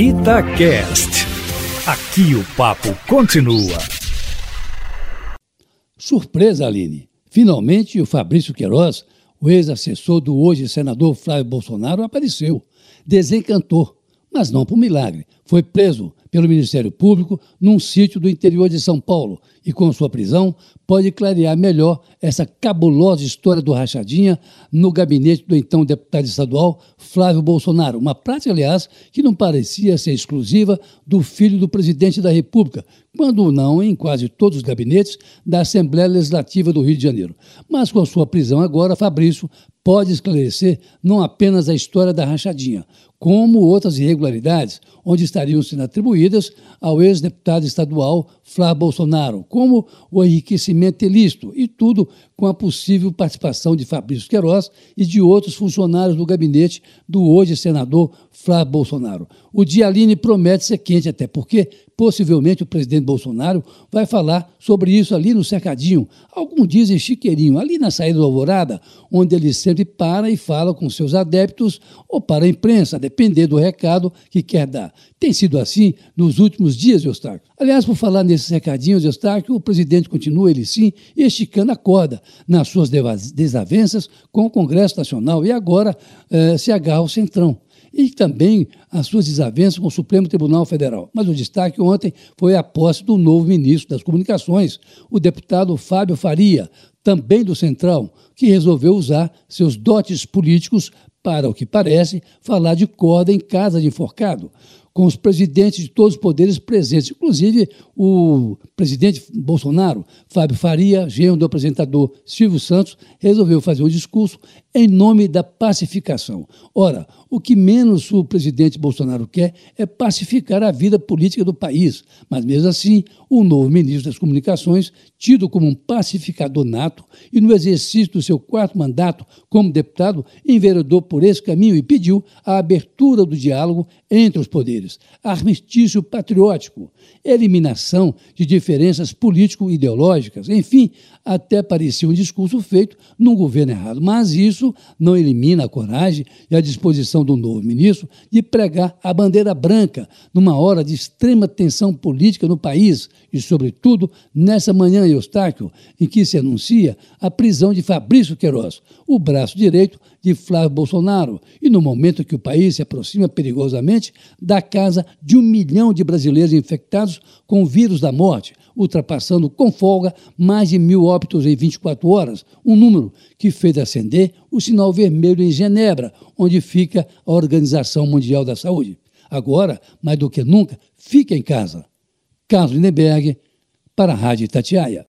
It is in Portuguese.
Itacast. Aqui o papo continua. Surpresa, Aline. Finalmente, o Fabrício Queiroz, o ex-assessor do hoje senador Flávio Bolsonaro, apareceu. Desencantou, mas não por milagre. Foi preso pelo Ministério Público num sítio do interior de São Paulo e, com sua prisão, pode clarear melhor essa cabulosa história do Rachadinha no gabinete do então deputado estadual Flávio Bolsonaro. Uma prática, aliás, que não parecia ser exclusiva do filho do presidente da República, quando não em quase todos os gabinetes da Assembleia Legislativa do Rio de Janeiro. Mas com sua prisão agora, Fabrício pode esclarecer não apenas a história da rachadinha, como outras irregularidades, onde estariam sendo atribuídas ao ex-deputado estadual Flávio Bolsonaro, como o enriquecimento ilícito, e tudo com a possível participação de Fabrício Queiroz e de outros funcionários do gabinete do hoje senador Flávio Bolsonaro. O dia Aline promete ser quente, até porque possivelmente o presidente Bolsonaro vai falar sobre isso ali no cercadinho. Alguns dizem chiqueirinho, ali na saída do Alvorada, onde ele sempre para e fala com seus adeptos ou para a imprensa, depender do recado que quer dar. Tem sido assim nos últimos dias, Eustáquio. Aliás, por falar nesses recadinhos, Eustáquio, o presidente continua, ele sim, esticando a corda nas suas desavenças com o Congresso Nacional e agora eh, se agarra ao Centrão e também as suas desavenças com o Supremo Tribunal Federal. Mas o destaque ontem foi a posse do novo ministro das Comunicações, o deputado Fábio Faria, também do Central, que resolveu usar seus dotes políticos para, o que parece, falar de corda em casa de enforcado com os presidentes de todos os poderes presentes, inclusive o presidente Bolsonaro, Fábio Faria, genro do apresentador Silvio Santos, resolveu fazer um discurso em nome da pacificação. Ora, o que menos o presidente Bolsonaro quer é pacificar a vida política do país, mas mesmo assim, o novo ministro das Comunicações, tido como um pacificador nato e no exercício do seu quarto mandato como deputado, enveredou por esse caminho e pediu a abertura do diálogo entre os poderes armistício patriótico, eliminação de diferenças político-ideológicas, enfim, até parecia um discurso feito num governo errado. Mas isso não elimina a coragem e a disposição do novo ministro de pregar a bandeira branca numa hora de extrema tensão política no país e, sobretudo, nessa manhã, Eustáquio, em que se anuncia a prisão de Fabrício Queiroz, o braço direito de Flávio Bolsonaro, e no momento que o país se aproxima perigosamente da casa de um milhão de brasileiros infectados com o vírus da morte, ultrapassando com folga mais de mil óbitos em 24 horas, um número que fez acender o sinal vermelho em Genebra, onde fica a Organização Mundial da Saúde. Agora, mais do que nunca, fique em casa. Carlos Lindenberg, para a Rádio Tatiaia.